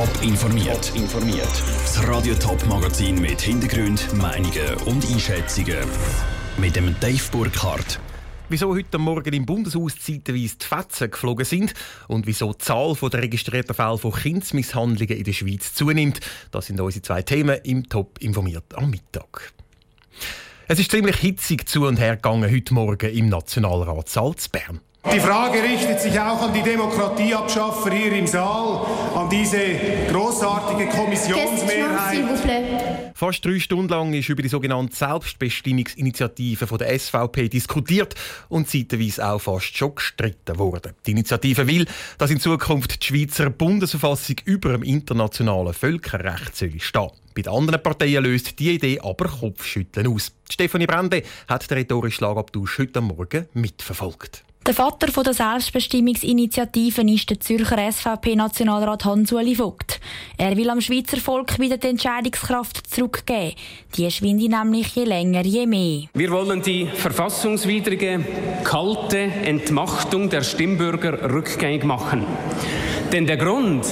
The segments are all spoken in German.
Top informiert. informiert. Das Radio Top Magazin mit Hintergrund, Meinungen und Einschätzungen mit dem Dave Burkhardt. Wieso heute Morgen im Bundeshaus zeitweise die Fetzen geflogen sind und wieso die Zahl der registrierten Fälle von Kindsmisshandlungen in der Schweiz zunimmt, das sind unsere zwei Themen im Top informiert am Mittag. Es ist ziemlich hitzig zu und her gegangen heute Morgen im Nationalrat Salzbern. Die Frage richtet sich auch an die Demokratieabschaffer hier im Saal, an diese großartige Kommissionsmehrheit. Fast drei Stunden lang ist über die sogenannte Selbstbestimmungsinitiative von der SVP diskutiert und zeitweise auch fast schon gestritten worden. Die Initiative will, dass in Zukunft die Schweizer Bundesverfassung über dem internationalen Völkerrecht soll stehen. Bei den anderen Parteien löst die Idee aber Kopfschütteln aus. Stefanie Brande hat den rhetorischen Schlagabtausch heute Morgen mitverfolgt. Der Vater der Selbstbestimmungsinitiative ist der Zürcher SVP-Nationalrat Hans-Uli Vogt. Er will am Schweizer Volk wieder die Entscheidungskraft zurückgeben. Die schwinde nämlich je länger, je mehr. Wir wollen die verfassungswidrige, kalte Entmachtung der Stimmbürger rückgängig machen. Denn der Grund,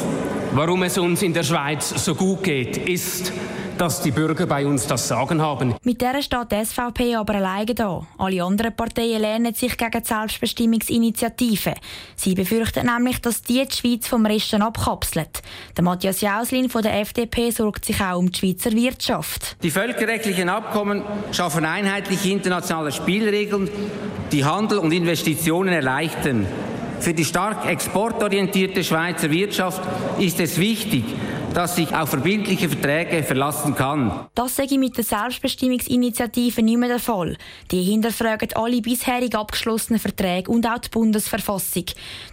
warum es uns in der Schweiz so gut geht, ist, dass die Bürger bei uns das Sagen haben. Mit der steht die SVP aber alleine da. Alle anderen Parteien lehnen sich gegen die Selbstbestimmungsinitiative. Sie befürchten nämlich, dass die die Schweiz vom Resten abkapselt. Der Matthias Jauslin von der FDP sorgt sich auch um die Schweizer Wirtschaft. Die völkerrechtlichen Abkommen schaffen einheitliche internationale Spielregeln, die Handel und Investitionen erleichtern. Für die stark exportorientierte Schweizer Wirtschaft ist es wichtig, dass sich auf verbindliche Verträge verlassen kann. Das sage ich mit der Selbstbestimmungsinitiative nicht mehr der Fall. Die hinterfragen alle bisherig abgeschlossenen Verträge und auch die Bundesverfassung.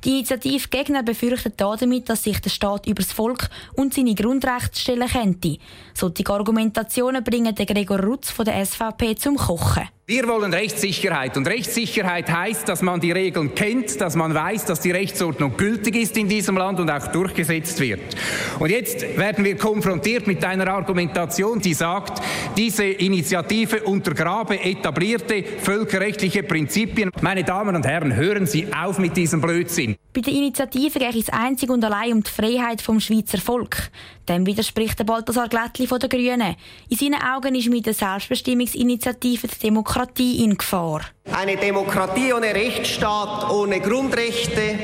Die Initiativgegner befürchten damit, dass sich der Staat über das Volk und seine Grundrechte stellen könnte. Solche Argumentationen bringen den Gregor Rutz von der SVP zum Kochen. Wir wollen Rechtssicherheit. Und Rechtssicherheit heißt, dass man die Regeln kennt, dass man weiß, dass die Rechtsordnung gültig ist in diesem Land und auch durchgesetzt wird. Und jetzt werden wir konfrontiert mit einer Argumentation, die sagt, diese Initiative untergrabe etablierte völkerrechtliche Prinzipien. Meine Damen und Herren, hören Sie auf mit diesem Blödsinn. Bei der Initiative geht es einzig und allein um die Freiheit vom Schweizer Volk. Dem widerspricht der Balthasar Glättli von den Grünen. In seinen Augen ist mit der Selbstbestimmungsinitiative die Demokratie in Gefahr. Eine Demokratie ohne Rechtsstaat, ohne Grundrechte,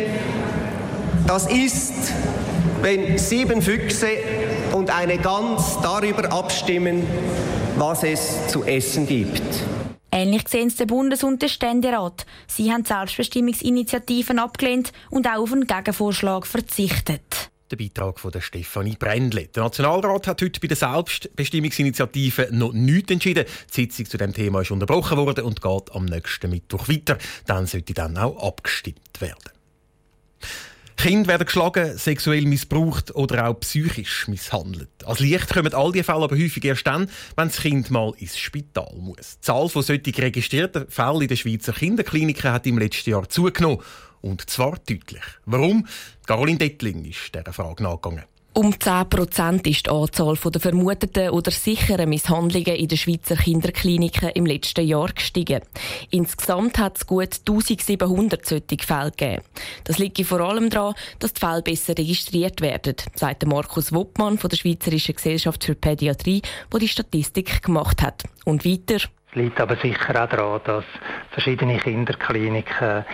das ist, wenn sieben Füchse und eine Gans darüber abstimmen, was es zu essen gibt. Ähnlich sehen es der Bundes- und der Ständerat. Sie haben Selbstbestimmungsinitiativen abgelehnt und auch auf einen Gegenvorschlag verzichtet. Der Beitrag von der Stefanie Brändle. Der Nationalrat hat heute bei der Selbstbestimmungsinitiative noch nichts entschieden. Die Sitzung zu dem Thema ist unterbrochen worden und geht am nächsten Mittwoch weiter. Dann sollte dann auch abgestimmt werden. Kinder werden geschlagen, sexuell missbraucht oder auch psychisch misshandelt. Als Licht kommen all diese Fälle aber häufig erst dann, wenn das Kind mal ins Spital muss. Die Zahl von solchen registrierten Fällen in den Schweizer Kinderkliniken hat im letzten Jahr zugenommen. Und zwar deutlich. Warum? Caroline Dettling ist dieser Frage nachgegangen. Um 10 Prozent ist die Anzahl der vermuteten oder sicheren Misshandlungen in den Schweizer Kinderkliniken im letzten Jahr gestiegen. Insgesamt hat es gut 1700 solche Fälle gegeben. Das liegt vor allem daran, dass die Fälle besser registriert werden, sagt Markus Wuppmann von der Schweizerischen Gesellschaft für Pädiatrie, wo die Statistik gemacht hat. Und weiter. Es liegt aber sicher auch daran, dass verschiedene Kinderkliniken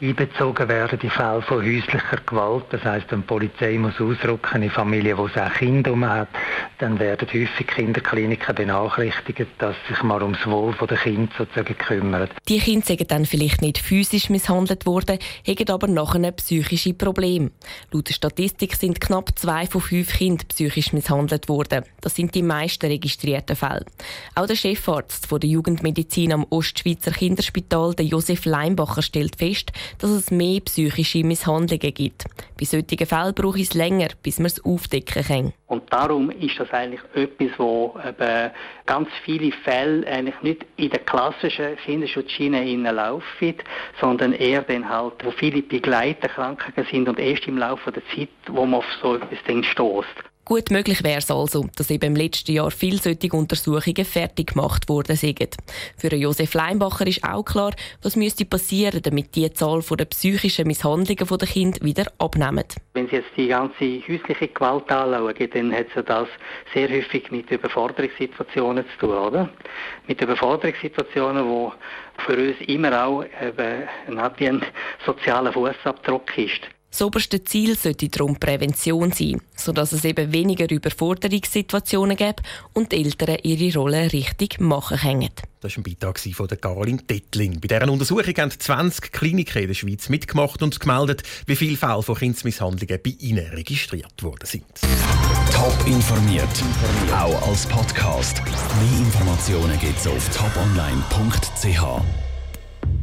einbezogen werden die Fälle von häuslicher Gewalt. Das heißt, wenn die Polizei muss ausrücken in Familien, wo es auch Kinder hat, dann werden häufig Kinderkliniken benachrichtigt, dass sich mal ums Wohl der Kinder sozusagen kümmern. Die Kinder sind dann vielleicht nicht physisch misshandelt worden, haben aber nachher psychische Probleme. Laut der Statistik sind knapp zwei von fünf Kindern psychisch misshandelt worden. Das sind die meisten registrierten Fälle. Auch der Chefarzt der Jugendmedizin am Ostschweizer Kinderspital, der Josef Leimbacher, stellt fest, dass es mehr psychische Misshandlungen gibt. Bei solchen Fällen braucht es länger, bis man es aufdecken kann. Und darum ist das eigentlich etwas, wo ganz viele Fälle eigentlich nicht in der klassischen Kinderschutzschiene laufen, sondern eher dann halt, wo viele Begleiterkrankungen sind und erst im Laufe der Zeit, wo man auf so etwas stößt. Gut möglich wäre es also, dass eben im letzten Jahr viele solche Untersuchungen fertig gemacht worden sind. Für Josef Leinbacher ist auch klar, was müsste passieren, damit die Zahl der psychischen Misshandlungen der Kinder wieder abnimmt. Wenn Sie jetzt die ganze häusliche Gewalt anschauen, dann hat es das sehr häufig mit Überforderungssituationen zu tun, oder? Mit Überforderungssituationen, wo für uns immer auch eben ein sozialer Fußabdruck ist. Das oberste Ziel sollte darum Prävention sein, sodass es eben weniger Überforderungssituationen gibt und die Eltern ihre Rolle richtig machen können. Das war ein Beitrag von der Caroline Dettling. Bei dieser Untersuchung haben 20 Kliniken in der Schweiz mitgemacht und gemeldet, wie viele Fälle von Kindsmisshandlungen bei ihnen registriert worden sind. Top informiert, auch als Podcast. Mehr Informationen gibt es auf toponline.ch.